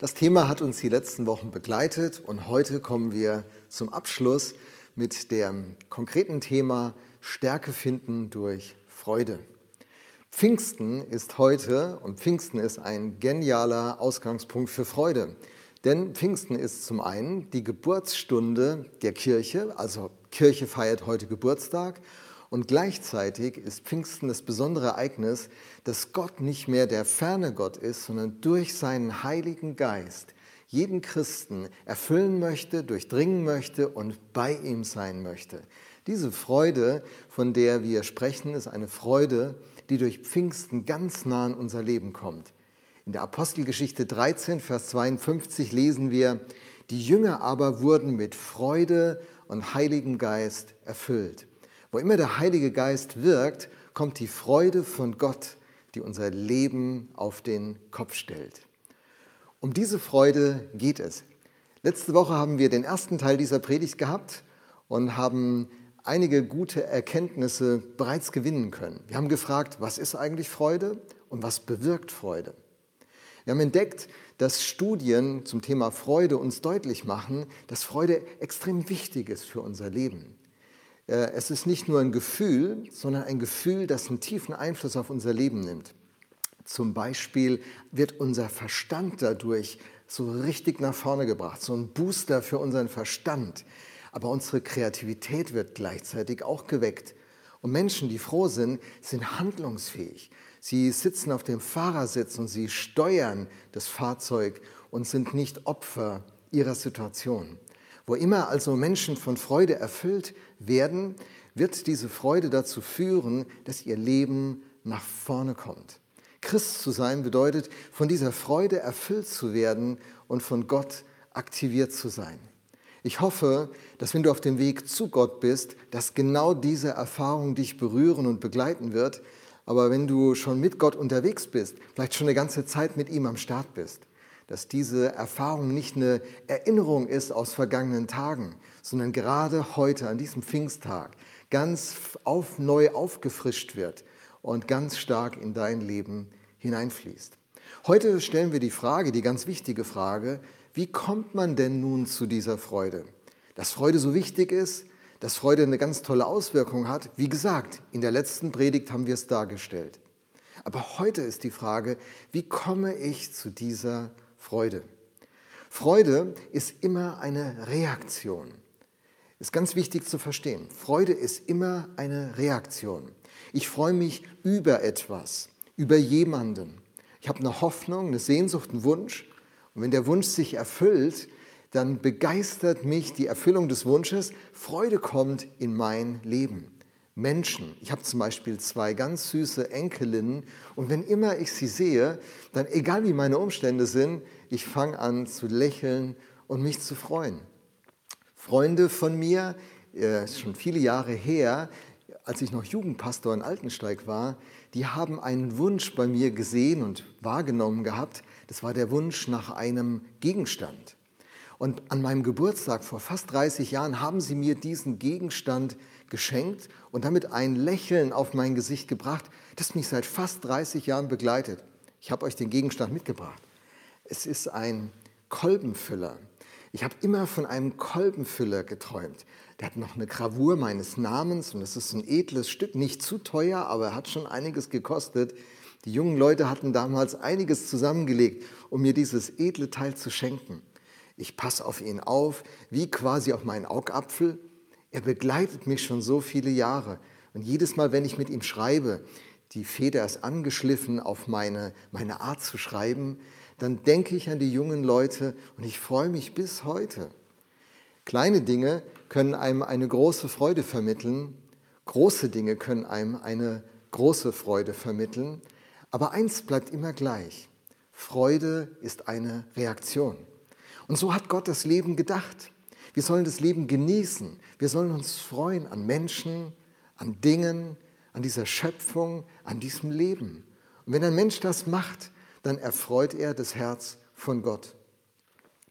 Das Thema hat uns die letzten Wochen begleitet und heute kommen wir zum Abschluss mit dem konkreten Thema Stärke finden durch Freude. Pfingsten ist heute und Pfingsten ist ein genialer Ausgangspunkt für Freude. Denn Pfingsten ist zum einen die Geburtsstunde der Kirche, also Kirche feiert heute Geburtstag und gleichzeitig ist Pfingsten das besondere Ereignis, dass Gott nicht mehr der ferne Gott ist, sondern durch seinen Heiligen Geist jeden Christen erfüllen möchte, durchdringen möchte und bei ihm sein möchte. Diese Freude, von der wir sprechen, ist eine Freude, die durch Pfingsten ganz nah in unser Leben kommt. In der Apostelgeschichte 13, Vers 52 lesen wir, die Jünger aber wurden mit Freude und Heiligem Geist erfüllt. Wo immer der Heilige Geist wirkt, kommt die Freude von Gott, die unser Leben auf den Kopf stellt. Um diese Freude geht es. Letzte Woche haben wir den ersten Teil dieser Predigt gehabt und haben einige gute Erkenntnisse bereits gewinnen können. Wir haben gefragt, was ist eigentlich Freude und was bewirkt Freude? Wir haben entdeckt, dass Studien zum Thema Freude uns deutlich machen, dass Freude extrem wichtig ist für unser Leben. Äh, es ist nicht nur ein Gefühl, sondern ein Gefühl, das einen tiefen Einfluss auf unser Leben nimmt. Zum Beispiel wird unser Verstand dadurch so richtig nach vorne gebracht, so ein Booster für unseren Verstand. Aber unsere Kreativität wird gleichzeitig auch geweckt. Und Menschen, die froh sind, sind handlungsfähig. Sie sitzen auf dem Fahrersitz und sie steuern das Fahrzeug und sind nicht Opfer ihrer Situation. Wo immer also Menschen von Freude erfüllt werden, wird diese Freude dazu führen, dass ihr Leben nach vorne kommt. Christ zu sein bedeutet, von dieser Freude erfüllt zu werden und von Gott aktiviert zu sein. Ich hoffe, dass wenn du auf dem Weg zu Gott bist, dass genau diese Erfahrung dich berühren und begleiten wird. Aber wenn du schon mit Gott unterwegs bist, vielleicht schon eine ganze Zeit mit ihm am Start bist, dass diese Erfahrung nicht eine Erinnerung ist aus vergangenen Tagen, sondern gerade heute, an diesem Pfingsttag, ganz auf, neu aufgefrischt wird und ganz stark in dein Leben hineinfließt. Heute stellen wir die Frage, die ganz wichtige Frage, wie kommt man denn nun zu dieser Freude? Dass Freude so wichtig ist, dass Freude eine ganz tolle Auswirkung hat, wie gesagt, in der letzten Predigt haben wir es dargestellt. Aber heute ist die Frage, wie komme ich zu dieser Freude. Freude ist immer eine Reaktion. Ist ganz wichtig zu verstehen. Freude ist immer eine Reaktion. Ich freue mich über etwas, über jemanden. Ich habe eine Hoffnung, eine Sehnsucht, einen Wunsch. Und wenn der Wunsch sich erfüllt, dann begeistert mich die Erfüllung des Wunsches. Freude kommt in mein Leben. Menschen. Ich habe zum Beispiel zwei ganz süße Enkelinnen und wenn immer ich sie sehe, dann egal wie meine Umstände sind, ich fange an zu lächeln und mich zu freuen. Freunde von mir, äh, schon viele Jahre her, als ich noch Jugendpastor in Altensteig war, die haben einen Wunsch bei mir gesehen und wahrgenommen gehabt. Das war der Wunsch nach einem Gegenstand. Und an meinem Geburtstag vor fast 30 Jahren haben sie mir diesen Gegenstand geschenkt und damit ein Lächeln auf mein Gesicht gebracht, das mich seit fast 30 Jahren begleitet. Ich habe euch den Gegenstand mitgebracht. Es ist ein Kolbenfüller. Ich habe immer von einem Kolbenfüller geträumt. Der hat noch eine Gravur meines Namens und es ist ein edles Stück, nicht zu teuer, aber er hat schon einiges gekostet. Die jungen Leute hatten damals einiges zusammengelegt, um mir dieses edle Teil zu schenken. Ich passe auf ihn auf, wie quasi auf meinen Augapfel er begleitet mich schon so viele Jahre. Und jedes Mal, wenn ich mit ihm schreibe, die Feder ist angeschliffen auf meine, meine Art zu schreiben, dann denke ich an die jungen Leute und ich freue mich bis heute. Kleine Dinge können einem eine große Freude vermitteln, große Dinge können einem eine große Freude vermitteln, aber eins bleibt immer gleich. Freude ist eine Reaktion. Und so hat Gott das Leben gedacht. Wir sollen das Leben genießen. Wir sollen uns freuen an Menschen, an Dingen, an dieser Schöpfung, an diesem Leben. Und wenn ein Mensch das macht, dann erfreut er das Herz von Gott.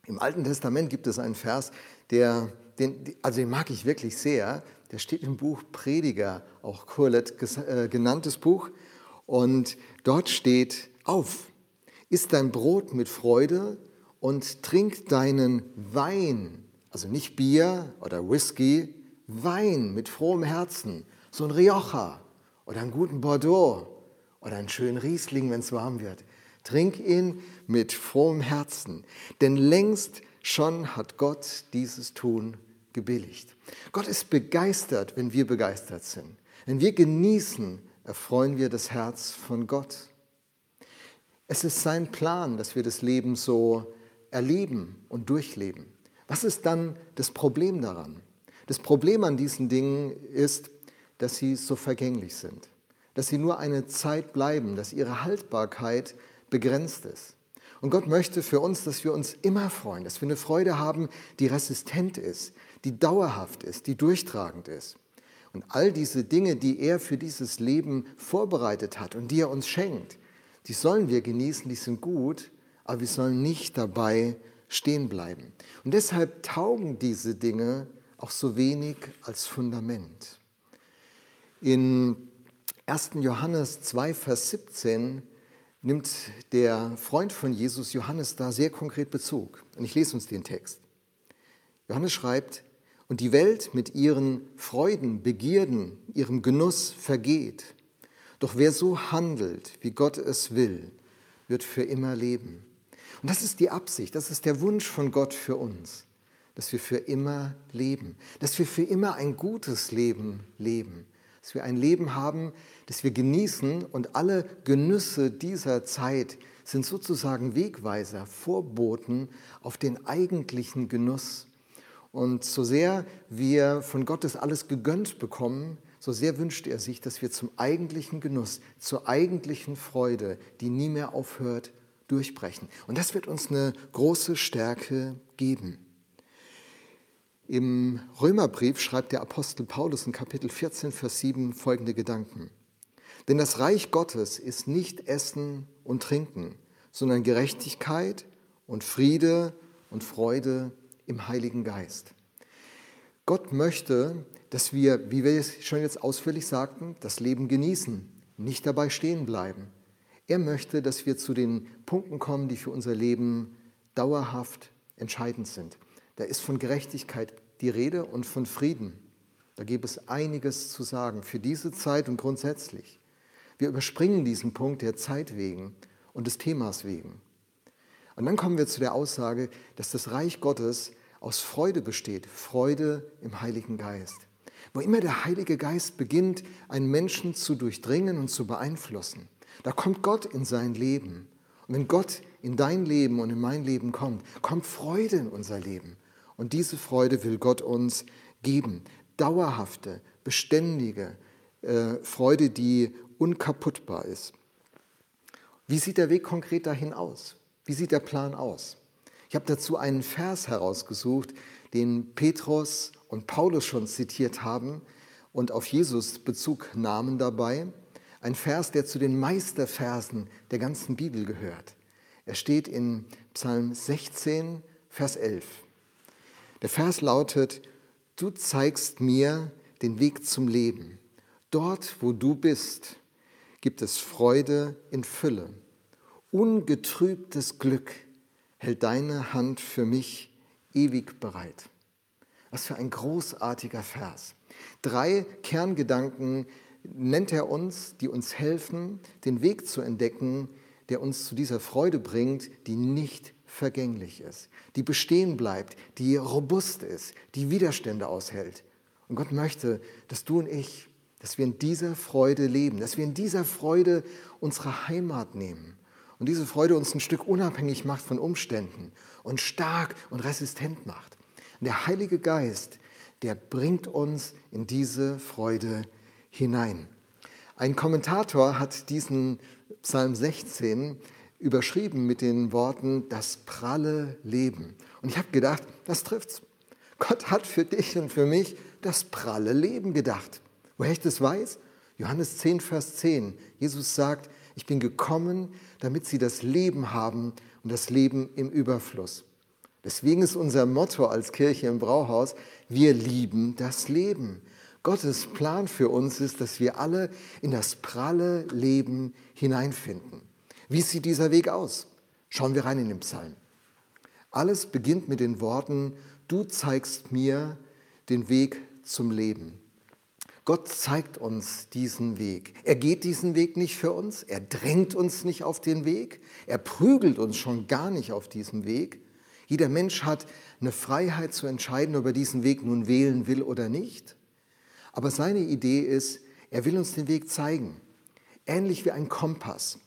Im Alten Testament gibt es einen Vers, der, den, also den mag ich wirklich sehr. Der steht im Buch Prediger, auch Kurlet äh, genanntes Buch. Und dort steht, auf, isst dein Brot mit Freude und trink deinen Wein, also nicht Bier oder Whisky, Wein mit frohem Herzen, so ein Rioja oder einen guten Bordeaux oder einen schönen Riesling, wenn es warm wird. Trink ihn mit frohem Herzen, denn längst schon hat Gott dieses Tun gebilligt. Gott ist begeistert, wenn wir begeistert sind. Wenn wir genießen, erfreuen wir das Herz von Gott. Es ist sein Plan, dass wir das Leben so erleben und durchleben. Was ist dann das Problem daran? Das Problem an diesen Dingen ist, dass sie so vergänglich sind, dass sie nur eine Zeit bleiben, dass ihre Haltbarkeit begrenzt ist. Und Gott möchte für uns, dass wir uns immer freuen, dass wir eine Freude haben, die resistent ist, die dauerhaft ist, die durchtragend ist. Und all diese Dinge, die er für dieses Leben vorbereitet hat und die er uns schenkt, die sollen wir genießen, die sind gut, aber wir sollen nicht dabei stehen bleiben. Und deshalb taugen diese Dinge auch so wenig als Fundament. In 1. Johannes 2, Vers 17 nimmt der Freund von Jesus, Johannes, da sehr konkret Bezug. Und ich lese uns den Text. Johannes schreibt, und die Welt mit ihren Freuden, Begierden, ihrem Genuss vergeht. Doch wer so handelt, wie Gott es will, wird für immer leben. Und das ist die Absicht, das ist der Wunsch von Gott für uns, dass wir für immer leben, dass wir für immer ein gutes Leben leben, dass wir ein Leben haben, das wir genießen und alle Genüsse dieser Zeit sind sozusagen Wegweiser, Vorboten auf den eigentlichen Genuss. Und so sehr wir von Gottes alles gegönnt bekommen, so sehr wünscht er sich, dass wir zum eigentlichen Genuss, zur eigentlichen Freude, die nie mehr aufhört, durchbrechen. Und das wird uns eine große Stärke geben. Im Römerbrief schreibt der Apostel Paulus in Kapitel 14, Vers 7 folgende Gedanken. Denn das Reich Gottes ist nicht Essen und Trinken, sondern Gerechtigkeit und Friede und Freude im Heiligen Geist. Gott möchte, dass wir, wie wir es schon jetzt ausführlich sagten, das Leben genießen, nicht dabei stehen bleiben. Er möchte, dass wir zu den Punkten kommen, die für unser Leben dauerhaft entscheidend sind. Da ist von Gerechtigkeit die Rede und von Frieden. Da gibt es einiges zu sagen für diese Zeit und grundsätzlich. Wir überspringen diesen Punkt der Zeit wegen und des Themas wegen. Und dann kommen wir zu der Aussage, dass das Reich Gottes aus Freude besteht, Freude im Heiligen Geist. Wo immer der Heilige Geist beginnt, einen Menschen zu durchdringen und zu beeinflussen, da kommt Gott in sein Leben. Und wenn Gott in dein Leben und in mein Leben kommt, kommt Freude in unser Leben. Und diese Freude will Gott uns geben. Dauerhafte, beständige äh, Freude, die unkaputtbar ist. Wie sieht der Weg konkret dahin aus? Wie sieht der Plan aus? Ich habe dazu einen Vers herausgesucht, den Petrus und Paulus schon zitiert haben und auf Jesus Bezug nahmen dabei. Ein Vers, der zu den Meisterversen der ganzen Bibel gehört. Er steht in Psalm 16, Vers 11. Der Vers lautet, du zeigst mir den Weg zum Leben. Dort, wo du bist, gibt es Freude in Fülle, ungetrübtes Glück hält deine Hand für mich ewig bereit. Was für ein großartiger Vers. Drei Kerngedanken nennt er uns, die uns helfen, den Weg zu entdecken, der uns zu dieser Freude bringt, die nicht vergänglich ist, die bestehen bleibt, die robust ist, die Widerstände aushält. Und Gott möchte, dass du und ich, dass wir in dieser Freude leben, dass wir in dieser Freude unsere Heimat nehmen und diese Freude uns ein Stück unabhängig macht von Umständen und stark und resistent macht. Und der Heilige Geist, der bringt uns in diese Freude hinein. Ein Kommentator hat diesen Psalm 16 überschrieben mit den Worten das pralle Leben. Und ich habe gedacht, das trifft's. Gott hat für dich und für mich das pralle Leben gedacht. Woher ich das weiß? Johannes 10, Vers 10. Jesus sagt, ich bin gekommen, damit sie das Leben haben und das Leben im Überfluss. Deswegen ist unser Motto als Kirche im Brauhaus, wir lieben das Leben. Gottes Plan für uns ist, dass wir alle in das pralle Leben hineinfinden. Wie sieht dieser Weg aus? Schauen wir rein in den Psalm. Alles beginnt mit den Worten, du zeigst mir den Weg zum Leben. Gott zeigt uns diesen Weg. Er geht diesen Weg nicht für uns, er drängt uns nicht auf den Weg, er prügelt uns schon gar nicht auf diesem Weg. Jeder Mensch hat eine Freiheit zu entscheiden, ob er diesen Weg nun wählen will oder nicht. Aber seine Idee ist, er will uns den Weg zeigen, ähnlich wie ein Kompass.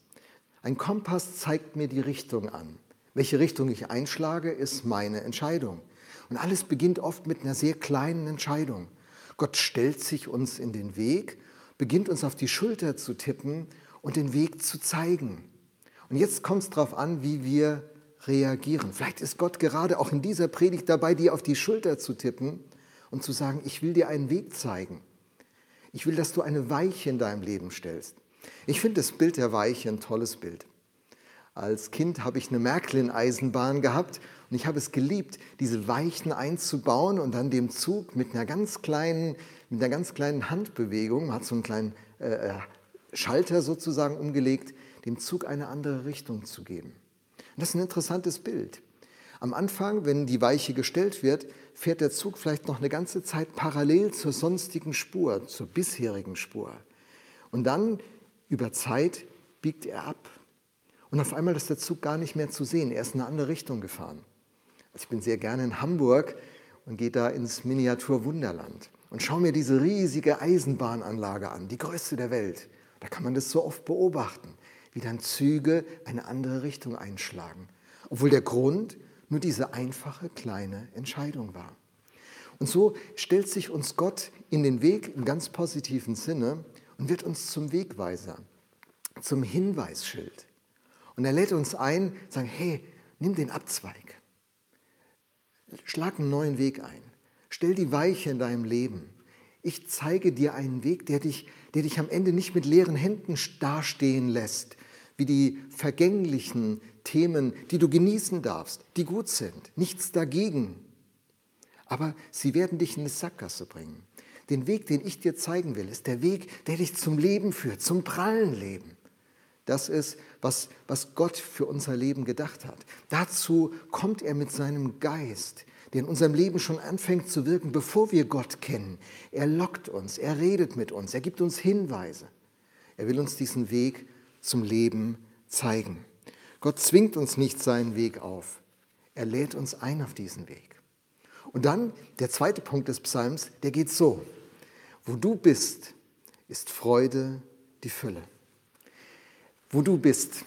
Ein Kompass zeigt mir die Richtung an. Welche Richtung ich einschlage, ist meine Entscheidung. Und alles beginnt oft mit einer sehr kleinen Entscheidung. Gott stellt sich uns in den Weg, beginnt uns auf die Schulter zu tippen und den Weg zu zeigen. Und jetzt kommt es darauf an, wie wir reagieren. Vielleicht ist Gott gerade auch in dieser Predigt dabei, dir auf die Schulter zu tippen und zu sagen, ich will dir einen Weg zeigen. Ich will, dass du eine Weiche in deinem Leben stellst. Ich finde das Bild der Weiche ein tolles Bild. Als Kind habe ich eine Märklin-Eisenbahn gehabt und ich habe es geliebt, diese Weichen einzubauen und dann dem Zug mit einer ganz kleinen, mit einer ganz kleinen Handbewegung, man hat so einen kleinen äh, äh, Schalter sozusagen umgelegt, dem Zug eine andere Richtung zu geben. Und das ist ein interessantes Bild. Am Anfang, wenn die Weiche gestellt wird, fährt der Zug vielleicht noch eine ganze Zeit parallel zur sonstigen Spur, zur bisherigen Spur. Und dann über Zeit biegt er ab und auf einmal ist der Zug gar nicht mehr zu sehen. Er ist in eine andere Richtung gefahren. Also ich bin sehr gerne in Hamburg und gehe da ins Miniaturwunderland und schaue mir diese riesige Eisenbahnanlage an, die größte der Welt. Da kann man das so oft beobachten, wie dann Züge eine andere Richtung einschlagen, obwohl der Grund nur diese einfache kleine Entscheidung war. Und so stellt sich uns Gott in den Weg im ganz positiven Sinne und wird uns zum Wegweiser, zum Hinweisschild. Und er lädt uns ein, sagen, hey, nimm den Abzweig. Schlag einen neuen Weg ein. Stell die Weiche in deinem Leben. Ich zeige dir einen Weg, der dich, der dich am Ende nicht mit leeren Händen dastehen lässt, wie die vergänglichen Themen, die du genießen darfst, die gut sind. Nichts dagegen. Aber sie werden dich in eine Sackgasse bringen. Den Weg, den ich dir zeigen will, ist der Weg, der dich zum Leben führt, zum prallen Leben. Das ist, was, was Gott für unser Leben gedacht hat. Dazu kommt er mit seinem Geist, der in unserem Leben schon anfängt zu wirken, bevor wir Gott kennen. Er lockt uns, er redet mit uns, er gibt uns Hinweise. Er will uns diesen Weg zum Leben zeigen. Gott zwingt uns nicht seinen Weg auf. Er lädt uns ein auf diesen Weg. Und dann der zweite Punkt des Psalms, der geht so. Wo du bist, ist Freude die Fülle wo du bist.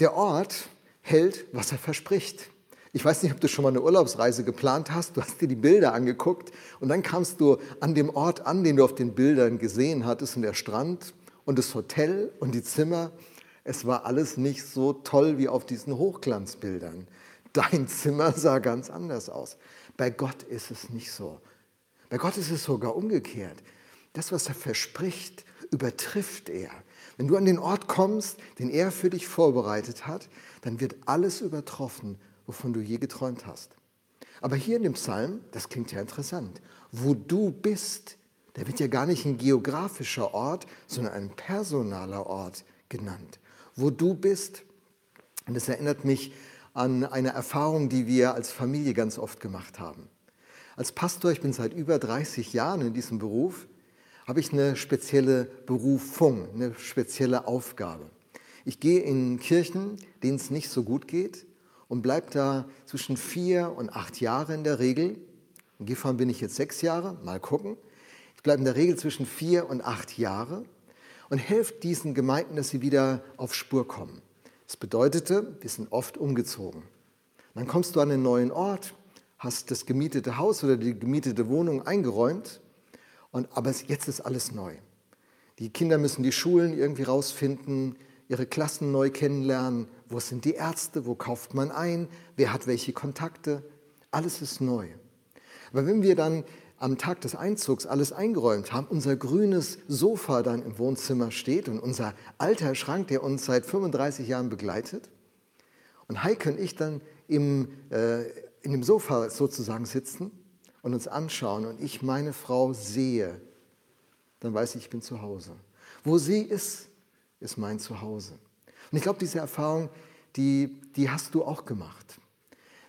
Der Ort hält, was er verspricht. Ich weiß nicht, ob du schon mal eine Urlaubsreise geplant hast. Du hast dir die Bilder angeguckt und dann kamst du an dem Ort an, den du auf den Bildern gesehen hattest, und der Strand und das Hotel und die Zimmer. Es war alles nicht so toll wie auf diesen Hochglanzbildern. Dein Zimmer sah ganz anders aus. Bei Gott ist es nicht so. Bei Gott ist es sogar umgekehrt. Das, was er verspricht, übertrifft er. Wenn du an den Ort kommst, den er für dich vorbereitet hat, dann wird alles übertroffen, wovon du je geträumt hast. Aber hier in dem Psalm, das klingt ja interessant, wo du bist, da wird ja gar nicht ein geografischer Ort, sondern ein personaler Ort genannt. Wo du bist, und das erinnert mich an eine Erfahrung, die wir als Familie ganz oft gemacht haben. Als Pastor, ich bin seit über 30 Jahren in diesem Beruf, habe ich eine spezielle Berufung, eine spezielle Aufgabe. Ich gehe in Kirchen, denen es nicht so gut geht und bleibe da zwischen vier und acht Jahre in der Regel. In Gifhorn bin ich jetzt sechs Jahre, mal gucken. Ich bleibe in der Regel zwischen vier und acht Jahre und helfe diesen Gemeinden, dass sie wieder auf Spur kommen. Das bedeutete, wir sind oft umgezogen. Dann kommst du an einen neuen Ort, hast das gemietete Haus oder die gemietete Wohnung eingeräumt und, aber jetzt ist alles neu. Die Kinder müssen die Schulen irgendwie rausfinden, ihre Klassen neu kennenlernen. Wo sind die Ärzte? Wo kauft man ein? Wer hat welche Kontakte? Alles ist neu. Aber wenn wir dann am Tag des Einzugs alles eingeräumt haben, unser grünes Sofa dann im Wohnzimmer steht und unser alter Schrank, der uns seit 35 Jahren begleitet, und Heike und ich dann im, äh, in dem Sofa sozusagen sitzen und uns anschauen und ich meine Frau sehe, dann weiß ich, ich bin zu Hause. Wo sie ist, ist mein Zuhause. Und ich glaube, diese Erfahrung, die, die hast du auch gemacht.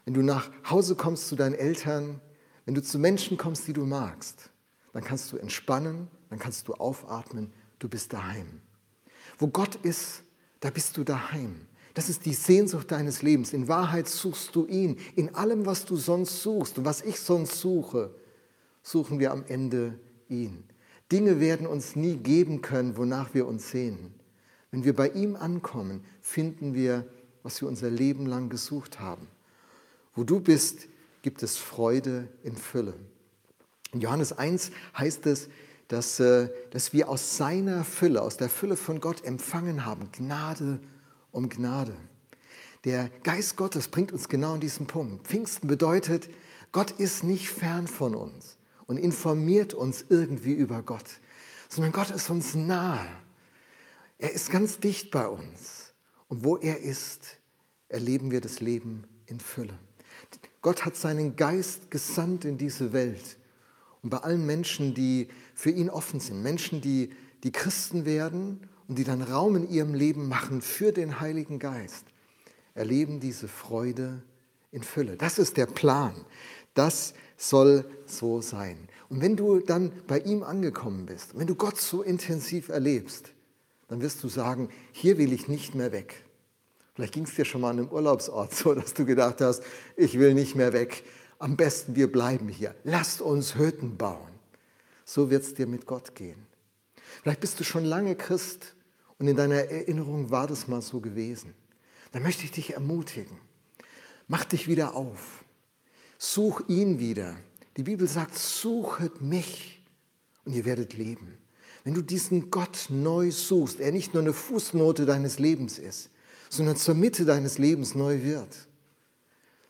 Wenn du nach Hause kommst zu deinen Eltern, wenn du zu Menschen kommst, die du magst, dann kannst du entspannen, dann kannst du aufatmen, du bist daheim. Wo Gott ist, da bist du daheim. Das ist die Sehnsucht deines Lebens. In Wahrheit suchst du ihn. In allem, was du sonst suchst und was ich sonst suche, suchen wir am Ende ihn. Dinge werden uns nie geben können, wonach wir uns sehnen. Wenn wir bei ihm ankommen, finden wir, was wir unser Leben lang gesucht haben. Wo du bist, gibt es Freude in Fülle. In Johannes 1 heißt es, dass, äh, dass wir aus seiner Fülle, aus der Fülle von Gott empfangen haben, Gnade um Gnade. Der Geist Gottes bringt uns genau an diesen Punkt. Pfingsten bedeutet, Gott ist nicht fern von uns und informiert uns irgendwie über Gott, sondern Gott ist uns nahe. Er ist ganz dicht bei uns. Und wo er ist, erleben wir das Leben in Fülle. Gott hat seinen Geist gesandt in diese Welt. Und bei allen Menschen, die für ihn offen sind, Menschen, die, die Christen werden und die dann Raum in ihrem Leben machen für den Heiligen Geist, erleben diese Freude in Fülle. Das ist der Plan. Das soll so sein. Und wenn du dann bei ihm angekommen bist, wenn du Gott so intensiv erlebst, dann wirst du sagen, hier will ich nicht mehr weg. Vielleicht ging es dir schon mal an einem Urlaubsort so, dass du gedacht hast, ich will nicht mehr weg. Am besten wir bleiben hier. Lasst uns Hütten bauen. So wird es dir mit Gott gehen. Vielleicht bist du schon lange Christ und in deiner Erinnerung war das mal so gewesen. Dann möchte ich dich ermutigen. Mach dich wieder auf. Such ihn wieder. Die Bibel sagt, suchet mich und ihr werdet leben. Wenn du diesen Gott neu suchst, er nicht nur eine Fußnote deines Lebens ist, sondern zur Mitte deines Lebens neu wird,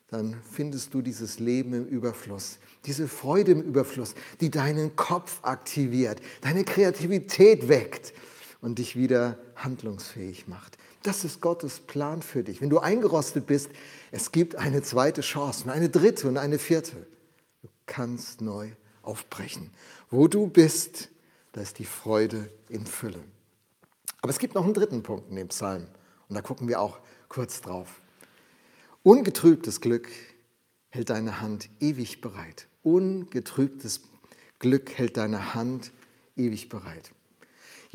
dann findest du dieses Leben im Überfluss, diese Freude im Überfluss, die deinen Kopf aktiviert, deine Kreativität weckt und dich wieder handlungsfähig macht. Das ist Gottes Plan für dich. Wenn du eingerostet bist, es gibt eine zweite Chance und eine dritte und eine vierte. Du kannst neu aufbrechen. Wo du bist, da ist die Freude in Fülle. Aber es gibt noch einen dritten Punkt in dem Psalm. Und da gucken wir auch kurz drauf. Ungetrübtes Glück hält deine Hand ewig bereit. Ungetrübtes Glück hält deine Hand ewig bereit.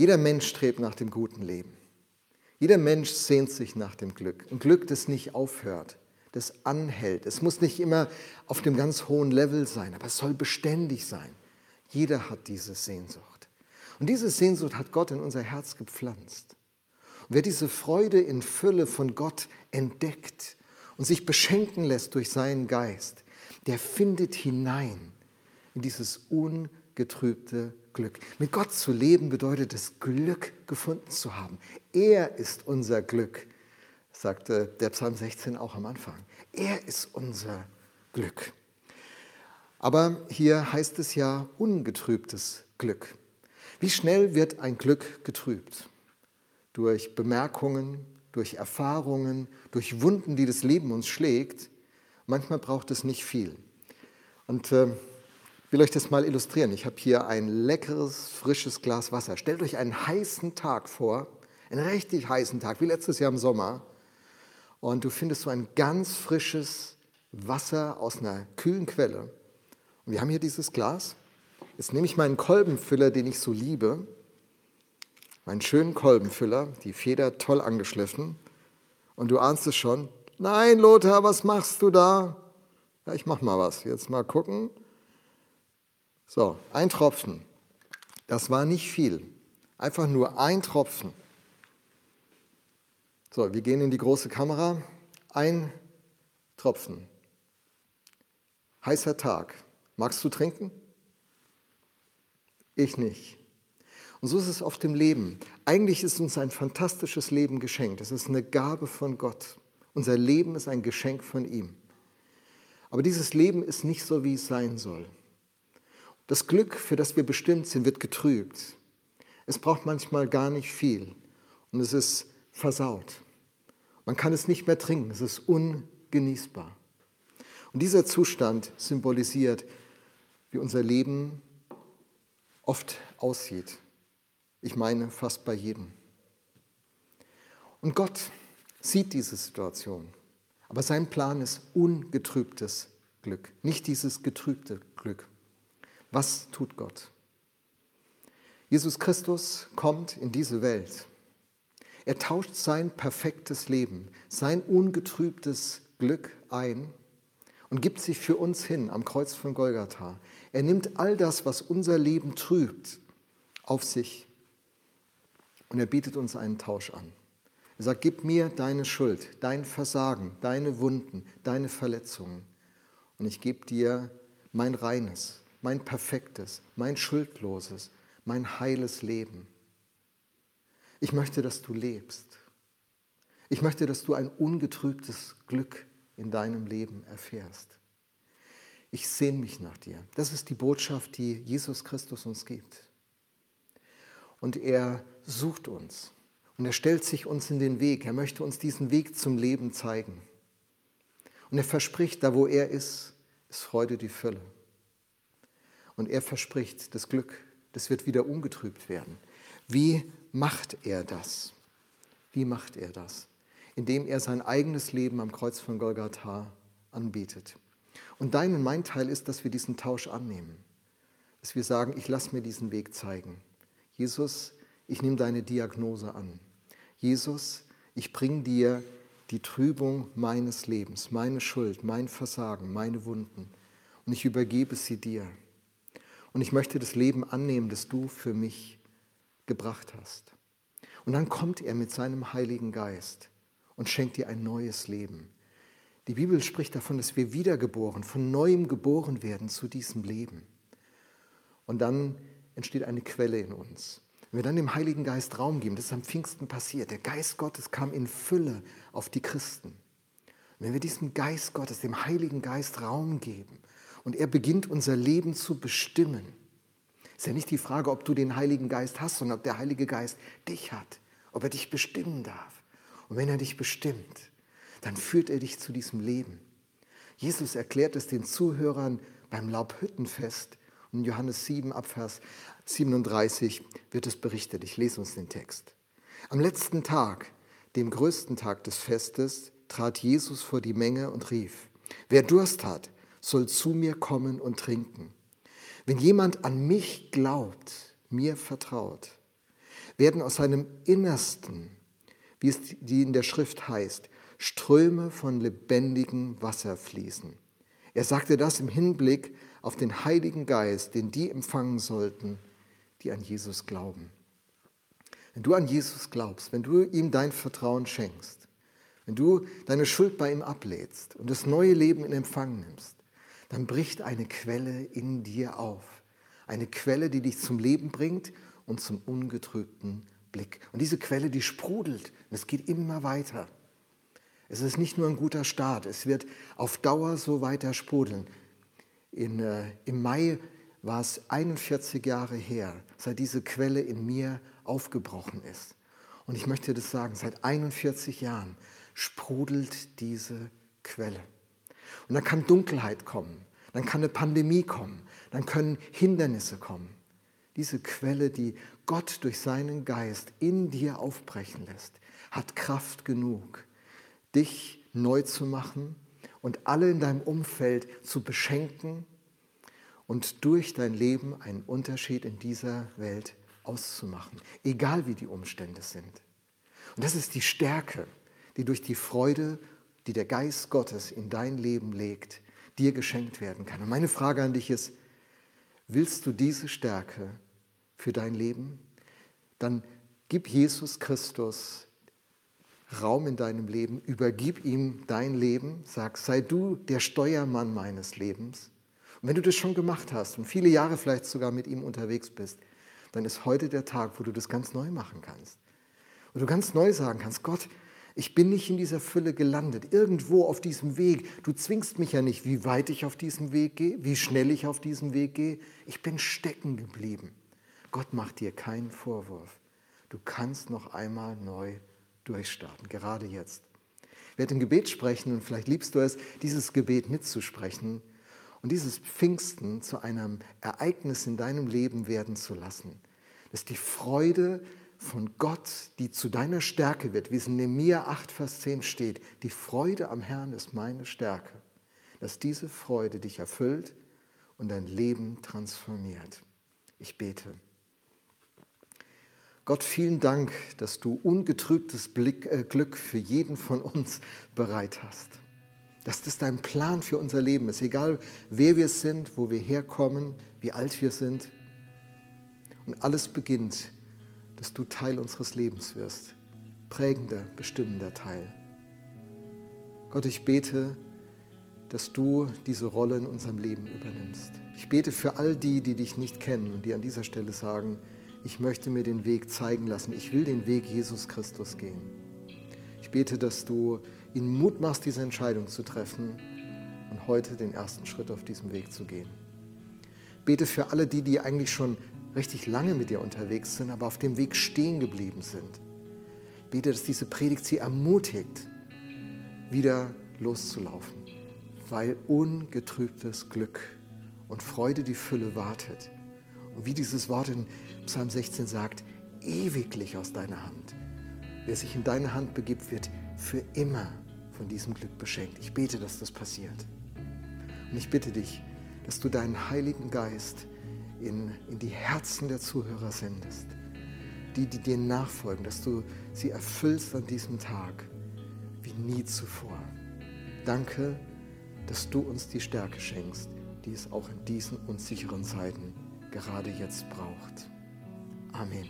Jeder Mensch strebt nach dem guten Leben. Jeder Mensch sehnt sich nach dem Glück. Ein Glück, das nicht aufhört, das anhält. Es muss nicht immer auf dem ganz hohen Level sein, aber es soll beständig sein. Jeder hat diese Sehnsucht. Und diese Sehnsucht hat Gott in unser Herz gepflanzt. Wer diese Freude in Fülle von Gott entdeckt und sich beschenken lässt durch seinen Geist, der findet hinein in dieses ungetrübte Glück. Mit Gott zu leben bedeutet es, Glück gefunden zu haben. Er ist unser Glück, sagte der Psalm 16 auch am Anfang. Er ist unser Glück. Aber hier heißt es ja ungetrübtes Glück. Wie schnell wird ein Glück getrübt? durch Bemerkungen, durch Erfahrungen, durch Wunden, die das Leben uns schlägt. Manchmal braucht es nicht viel. Und äh, ich will euch das mal illustrieren. Ich habe hier ein leckeres, frisches Glas Wasser. Stellt euch einen heißen Tag vor, einen richtig heißen Tag, wie letztes Jahr im Sommer. Und du findest so ein ganz frisches Wasser aus einer kühlen Quelle. Und wir haben hier dieses Glas. Jetzt nehme ich meinen Kolbenfüller, den ich so liebe, meinen schönen Kolbenfüller, die Feder toll angeschliffen. Und du ahnst es schon. Nein, Lothar, was machst du da? Ja, ich mach mal was. Jetzt mal gucken. So, ein Tropfen. Das war nicht viel. Einfach nur ein Tropfen. So, wir gehen in die große Kamera. Ein Tropfen. Heißer Tag. Magst du trinken? Ich nicht. Und so ist es oft im Leben. Eigentlich ist uns ein fantastisches Leben geschenkt. Es ist eine Gabe von Gott. Unser Leben ist ein Geschenk von ihm. Aber dieses Leben ist nicht so, wie es sein soll. Das Glück, für das wir bestimmt sind, wird getrübt. Es braucht manchmal gar nicht viel und es ist versaut. Man kann es nicht mehr trinken, es ist ungenießbar. Und dieser Zustand symbolisiert, wie unser Leben oft aussieht. Ich meine fast bei jedem. Und Gott sieht diese Situation. Aber sein Plan ist ungetrübtes Glück, nicht dieses getrübte Glück. Was tut Gott? Jesus Christus kommt in diese Welt. Er tauscht sein perfektes Leben, sein ungetrübtes Glück ein und gibt sich für uns hin am Kreuz von Golgatha. Er nimmt all das, was unser Leben trübt, auf sich und er bietet uns einen Tausch an. Er sagt, gib mir deine Schuld, dein Versagen, deine Wunden, deine Verletzungen und ich gebe dir mein reines, mein perfektes, mein schuldloses, mein heiles Leben. Ich möchte, dass du lebst. Ich möchte, dass du ein ungetrübtes Glück in deinem Leben erfährst. Ich sehne mich nach dir. Das ist die Botschaft, die Jesus Christus uns gibt. Und er sucht uns und er stellt sich uns in den Weg. Er möchte uns diesen Weg zum Leben zeigen. Und er verspricht, da wo er ist, ist Freude die Fülle. Und er verspricht, das Glück, das wird wieder ungetrübt werden. Wie macht er das? Wie macht er das? Indem er sein eigenes Leben am Kreuz von Golgatha anbietet. Und dein und mein Teil ist, dass wir diesen Tausch annehmen. Dass wir sagen, ich lasse mir diesen Weg zeigen. Jesus, ich nehme deine Diagnose an. Jesus, ich bringe dir die Trübung meines Lebens, meine Schuld, mein Versagen, meine Wunden. Und ich übergebe sie dir. Und ich möchte das Leben annehmen, das du für mich gebracht hast. Und dann kommt er mit seinem Heiligen Geist und schenkt dir ein neues Leben. Die Bibel spricht davon, dass wir wiedergeboren, von neuem geboren werden zu diesem Leben. Und dann entsteht eine Quelle in uns. Wenn wir dann dem Heiligen Geist Raum geben, das ist am Pfingsten passiert, der Geist Gottes kam in Fülle auf die Christen. Und wenn wir diesem Geist Gottes, dem Heiligen Geist Raum geben und er beginnt unser Leben zu bestimmen, ist ja nicht die Frage, ob du den Heiligen Geist hast, sondern ob der Heilige Geist dich hat, ob er dich bestimmen darf. Und wenn er dich bestimmt, dann führt er dich zu diesem Leben. Jesus erklärt es den Zuhörern beim Laubhüttenfest. Und in Johannes 7, Abvers 37 wird es berichtet. Ich lese uns den Text. Am letzten Tag, dem größten Tag des Festes, trat Jesus vor die Menge und rief, wer Durst hat, soll zu mir kommen und trinken. Wenn jemand an mich glaubt, mir vertraut, werden aus seinem Innersten, wie es die in der Schrift heißt, Ströme von lebendigem Wasser fließen. Er sagte das im Hinblick auf den Heiligen Geist, den die empfangen sollten, die an Jesus glauben. Wenn du an Jesus glaubst, wenn du ihm dein Vertrauen schenkst, wenn du deine Schuld bei ihm ablädst und das neue Leben in Empfang nimmst, dann bricht eine Quelle in dir auf. Eine Quelle, die dich zum Leben bringt und zum ungetrübten Blick. Und diese Quelle, die sprudelt und es geht immer weiter. Es ist nicht nur ein guter Start, es wird auf Dauer so weiter sprudeln. In, äh, Im Mai war es 41 Jahre her, seit diese Quelle in mir aufgebrochen ist. Und ich möchte das sagen, seit 41 Jahren sprudelt diese Quelle. Und dann kann Dunkelheit kommen, dann kann eine Pandemie kommen, dann können Hindernisse kommen. Diese Quelle, die Gott durch seinen Geist in dir aufbrechen lässt, hat Kraft genug, dich neu zu machen und alle in deinem Umfeld zu beschenken und durch dein Leben einen Unterschied in dieser Welt auszumachen, egal wie die Umstände sind. Und das ist die Stärke, die durch die Freude die der Geist Gottes in dein Leben legt, dir geschenkt werden kann. Und meine Frage an dich ist, willst du diese Stärke für dein Leben? Dann gib Jesus Christus Raum in deinem Leben, übergib ihm dein Leben, sag, sei du der Steuermann meines Lebens. Und wenn du das schon gemacht hast und viele Jahre vielleicht sogar mit ihm unterwegs bist, dann ist heute der Tag, wo du das ganz neu machen kannst. Wo du ganz neu sagen kannst, Gott, Ich bin nicht in dieser Fülle gelandet, irgendwo auf diesem Weg. Du zwingst mich ja nicht, wie weit ich auf diesem Weg gehe, wie schnell ich auf diesem Weg gehe. Ich bin stecken geblieben. Gott macht dir keinen Vorwurf. Du kannst noch einmal neu durchstarten, gerade jetzt. Ich werde im Gebet sprechen und vielleicht liebst du es, dieses Gebet mitzusprechen und dieses Pfingsten zu einem Ereignis in deinem Leben werden zu lassen. Dass die Freude von Gott, die zu deiner Stärke wird, wie es in Nehemiah 8, Vers 10 steht, die Freude am Herrn ist meine Stärke, dass diese Freude dich erfüllt und dein Leben transformiert. Ich bete. Gott, vielen Dank, dass du ungetrübtes Blick, äh, Glück für jeden von uns bereit hast. Dass das dein Plan für unser Leben ist, egal wer wir sind, wo wir herkommen, wie alt wir sind. Und alles beginnt dass du Teil unseres Lebens wirst. Prägender, bestimmender Teil. Gott, ich bete, dass du diese Rolle in unserem Leben übernimmst. Ich bete für all die, die dich nicht kennen und die an dieser Stelle sagen, ich möchte mir den Weg zeigen lassen. Ich will den Weg Jesus Christus gehen. Ich bete, dass du ihnen Mut machst, diese Entscheidung zu treffen und heute den ersten Schritt auf diesem Weg zu gehen. Bete für alle die, die eigentlich schon richtig lange mit dir unterwegs sind, aber auf dem Weg stehen geblieben sind. Bete, dass diese Predigt sie ermutigt, wieder loszulaufen, weil ungetrübtes Glück und Freude die Fülle wartet. Und wie dieses Wort in Psalm 16 sagt, ewiglich aus deiner Hand. Wer sich in deine Hand begibt, wird für immer von diesem Glück beschenkt. Ich bete, dass das passiert. Und ich bitte dich, dass du deinen Heiligen Geist in, in die Herzen der Zuhörer sendest. Die, die dir nachfolgen, dass du sie erfüllst an diesem Tag wie nie zuvor. Danke, dass du uns die Stärke schenkst, die es auch in diesen unsicheren Zeiten gerade jetzt braucht. Amen.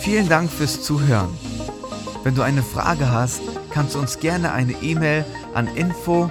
Vielen Dank fürs Zuhören. Wenn du eine Frage hast, kannst du uns gerne eine E-Mail an info@